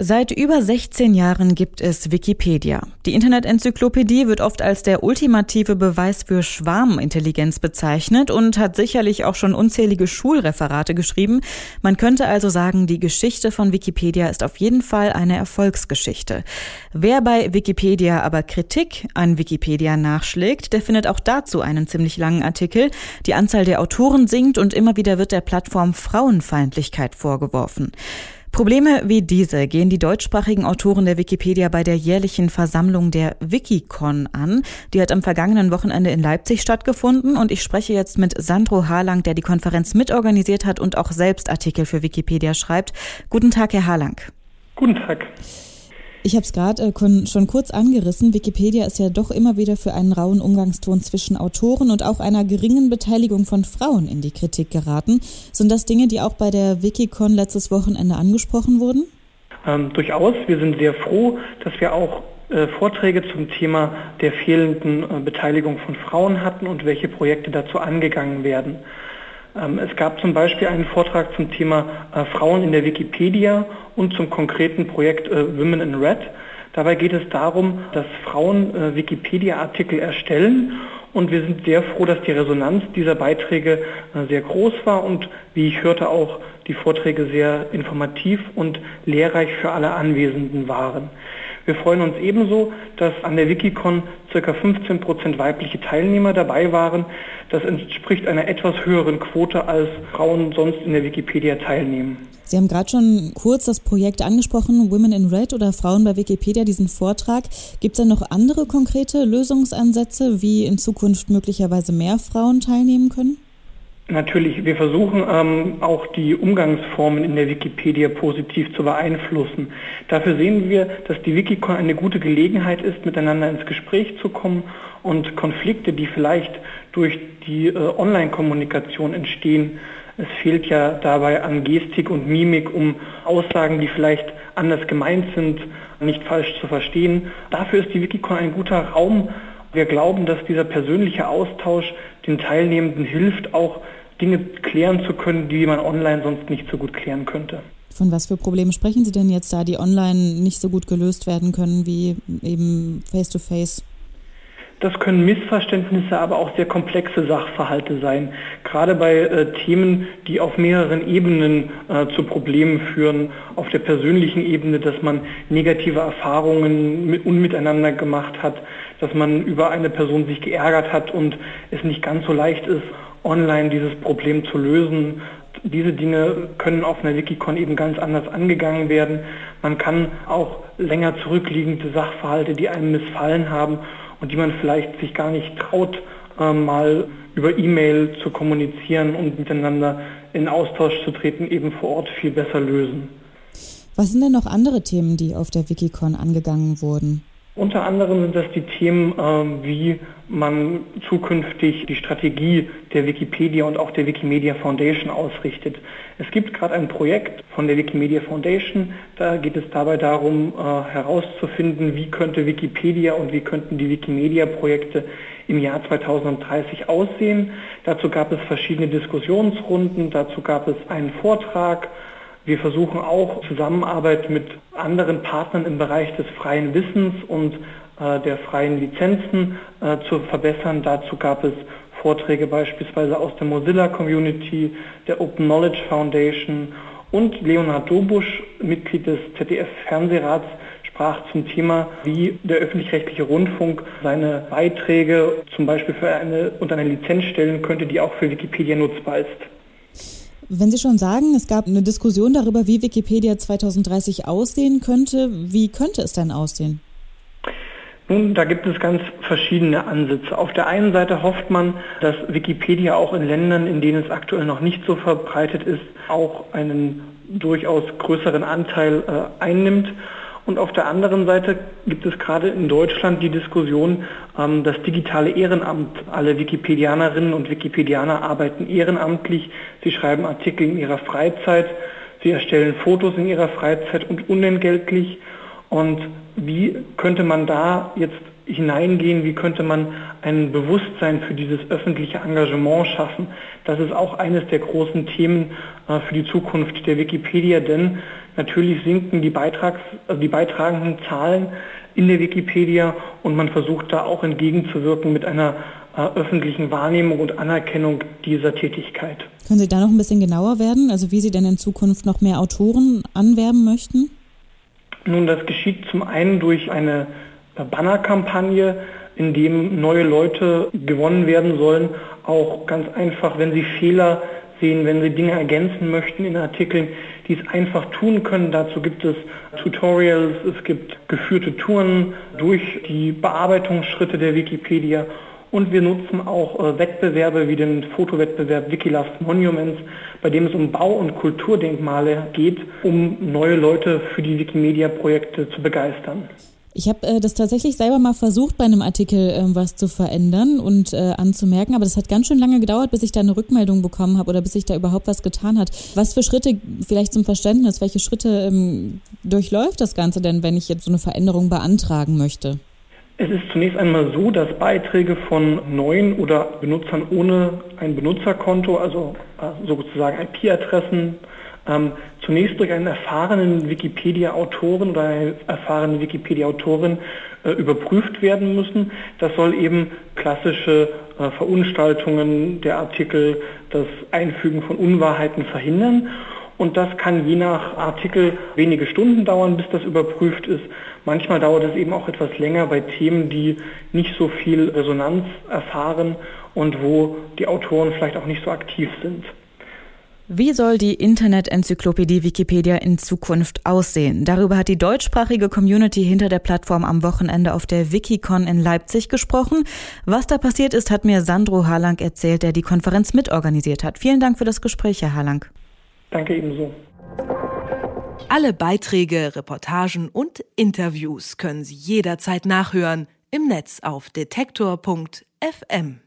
Seit über 16 Jahren gibt es Wikipedia. Die Internetenzyklopädie wird oft als der ultimative Beweis für Schwarmintelligenz bezeichnet und hat sicherlich auch schon unzählige Schulreferate geschrieben. Man könnte also sagen, die Geschichte von Wikipedia ist auf jeden Fall eine Erfolgsgeschichte. Wer bei Wikipedia aber Kritik an Wikipedia nachschlägt, der findet auch dazu einen ziemlich langen Artikel. Die Anzahl der Autoren sinkt und immer wieder wird der Plattform Frauenfeindlichkeit vorgeworfen. Probleme wie diese gehen die deutschsprachigen Autoren der Wikipedia bei der jährlichen Versammlung der Wikicon an. Die hat am vergangenen Wochenende in Leipzig stattgefunden und ich spreche jetzt mit Sandro Harlang, der die Konferenz mitorganisiert hat und auch selbst Artikel für Wikipedia schreibt. Guten Tag, Herr Harlang. Guten Tag. Ich habe es gerade äh, schon kurz angerissen. Wikipedia ist ja doch immer wieder für einen rauen Umgangston zwischen Autoren und auch einer geringen Beteiligung von Frauen in die Kritik geraten. Sind das Dinge, die auch bei der Wikicon letztes Wochenende angesprochen wurden? Ähm, durchaus. Wir sind sehr froh, dass wir auch äh, Vorträge zum Thema der fehlenden äh, Beteiligung von Frauen hatten und welche Projekte dazu angegangen werden. Ähm, es gab zum Beispiel einen Vortrag zum Thema äh, Frauen in der Wikipedia und zum konkreten Projekt äh, Women in Red. Dabei geht es darum, dass Frauen äh, Wikipedia-Artikel erstellen und wir sind sehr froh, dass die Resonanz dieser Beiträge sehr groß war und wie ich hörte auch die Vorträge sehr informativ und lehrreich für alle Anwesenden waren. Wir freuen uns ebenso, dass an der Wikicon ca. 15 Prozent weibliche Teilnehmer dabei waren. Das entspricht einer etwas höheren Quote, als Frauen sonst in der Wikipedia teilnehmen. Sie haben gerade schon kurz das Projekt angesprochen, Women in Red oder Frauen bei Wikipedia, diesen Vortrag. Gibt es da noch andere konkrete Lösungsansätze, wie in Zukunft möglicherweise mehr Frauen teilnehmen können? Natürlich, wir versuchen ähm, auch die Umgangsformen in der Wikipedia positiv zu beeinflussen. Dafür sehen wir, dass die Wikicon eine gute Gelegenheit ist, miteinander ins Gespräch zu kommen und Konflikte, die vielleicht durch die äh, Online-Kommunikation entstehen, es fehlt ja dabei an Gestik und Mimik, um Aussagen, die vielleicht anders gemeint sind, nicht falsch zu verstehen. Dafür ist die Wikicon ein guter Raum. Wir glauben, dass dieser persönliche Austausch den Teilnehmenden hilft, auch Dinge klären zu können, die man online sonst nicht so gut klären könnte. Von was für Problemen sprechen Sie denn jetzt da, die online nicht so gut gelöst werden können wie eben face-to-face? Das können Missverständnisse, aber auch sehr komplexe Sachverhalte sein. Gerade bei äh, Themen, die auf mehreren Ebenen äh, zu Problemen führen. Auf der persönlichen Ebene, dass man negative Erfahrungen mit, unmiteinander gemacht hat, dass man über eine Person sich geärgert hat und es nicht ganz so leicht ist, online dieses Problem zu lösen. Diese Dinge können auf einer Wikicon eben ganz anders angegangen werden. Man kann auch länger zurückliegende Sachverhalte, die einem missfallen haben und die man vielleicht sich gar nicht traut, äh, mal über E-Mail zu kommunizieren und miteinander in Austausch zu treten, eben vor Ort viel besser lösen. Was sind denn noch andere Themen, die auf der Wikicon angegangen wurden? Unter anderem sind das die Themen, äh, wie man zukünftig die Strategie der Wikipedia und auch der Wikimedia Foundation ausrichtet. Es gibt gerade ein Projekt von der Wikimedia Foundation, da geht es dabei darum äh, herauszufinden, wie könnte Wikipedia und wie könnten die Wikimedia-Projekte im Jahr 2030 aussehen. Dazu gab es verschiedene Diskussionsrunden, dazu gab es einen Vortrag, wir versuchen auch Zusammenarbeit mit anderen Partnern im Bereich des freien Wissens und äh, der freien Lizenzen äh, zu verbessern. Dazu gab es Vorträge beispielsweise aus der Mozilla Community, der Open Knowledge Foundation und Leonhard Dobusch, Mitglied des ZDF-Fernsehrats, sprach zum Thema, wie der öffentlich-rechtliche Rundfunk seine Beiträge zum Beispiel für eine, unter eine Lizenz stellen könnte, die auch für Wikipedia nutzbar ist. Wenn Sie schon sagen, es gab eine Diskussion darüber, wie Wikipedia 2030 aussehen könnte, wie könnte es denn aussehen? Nun, da gibt es ganz verschiedene Ansätze. Auf der einen Seite hofft man, dass Wikipedia auch in Ländern, in denen es aktuell noch nicht so verbreitet ist, auch einen durchaus größeren Anteil äh, einnimmt. Und auf der anderen Seite gibt es gerade in Deutschland die Diskussion, ähm, das digitale Ehrenamt. Alle Wikipedianerinnen und Wikipedianer arbeiten ehrenamtlich. Sie schreiben Artikel in ihrer Freizeit. Sie erstellen Fotos in ihrer Freizeit und unentgeltlich. Und wie könnte man da jetzt hineingehen, wie könnte man ein Bewusstsein für dieses öffentliche Engagement schaffen. Das ist auch eines der großen Themen äh, für die Zukunft der Wikipedia, denn natürlich sinken die, Beitrags, also die beitragenden Zahlen in der Wikipedia und man versucht da auch entgegenzuwirken mit einer äh, öffentlichen Wahrnehmung und Anerkennung dieser Tätigkeit. Können Sie da noch ein bisschen genauer werden, also wie Sie denn in Zukunft noch mehr Autoren anwerben möchten? Nun, das geschieht zum einen durch eine Bannerkampagne, in dem neue Leute gewonnen werden sollen, auch ganz einfach, wenn sie Fehler sehen, wenn sie Dinge ergänzen möchten in Artikeln, die es einfach tun können. Dazu gibt es Tutorials, es gibt geführte Touren durch die Bearbeitungsschritte der Wikipedia und wir nutzen auch äh, Wettbewerbe wie den Fotowettbewerb Wikiloves Monuments, bei dem es um Bau- und Kulturdenkmale geht, um neue Leute für die Wikimedia-Projekte zu begeistern. Ich habe äh, das tatsächlich selber mal versucht, bei einem Artikel äh, was zu verändern und äh, anzumerken, aber das hat ganz schön lange gedauert, bis ich da eine Rückmeldung bekommen habe oder bis sich da überhaupt was getan hat. Was für Schritte, vielleicht zum Verständnis, welche Schritte ähm, durchläuft das Ganze denn, wenn ich jetzt so eine Veränderung beantragen möchte? Es ist zunächst einmal so, dass Beiträge von neuen oder Benutzern ohne ein Benutzerkonto, also äh, sozusagen IP-Adressen, ähm, zunächst durch einen erfahrenen Wikipedia-Autoren oder eine erfahrene Wikipedia-Autorin äh, überprüft werden müssen. Das soll eben klassische äh, Verunstaltungen der Artikel, das Einfügen von Unwahrheiten verhindern. Und das kann je nach Artikel wenige Stunden dauern, bis das überprüft ist. Manchmal dauert es eben auch etwas länger bei Themen, die nicht so viel Resonanz erfahren und wo die Autoren vielleicht auch nicht so aktiv sind. Wie soll die Internet-Enzyklopädie Wikipedia in Zukunft aussehen? Darüber hat die deutschsprachige Community hinter der Plattform am Wochenende auf der Wikicon in Leipzig gesprochen. Was da passiert ist, hat mir Sandro Harlang erzählt, der die Konferenz mitorganisiert hat. Vielen Dank für das Gespräch, Herr Harlang. Danke ebenso. Alle Beiträge, Reportagen und Interviews können Sie jederzeit nachhören im Netz auf detektor.fm.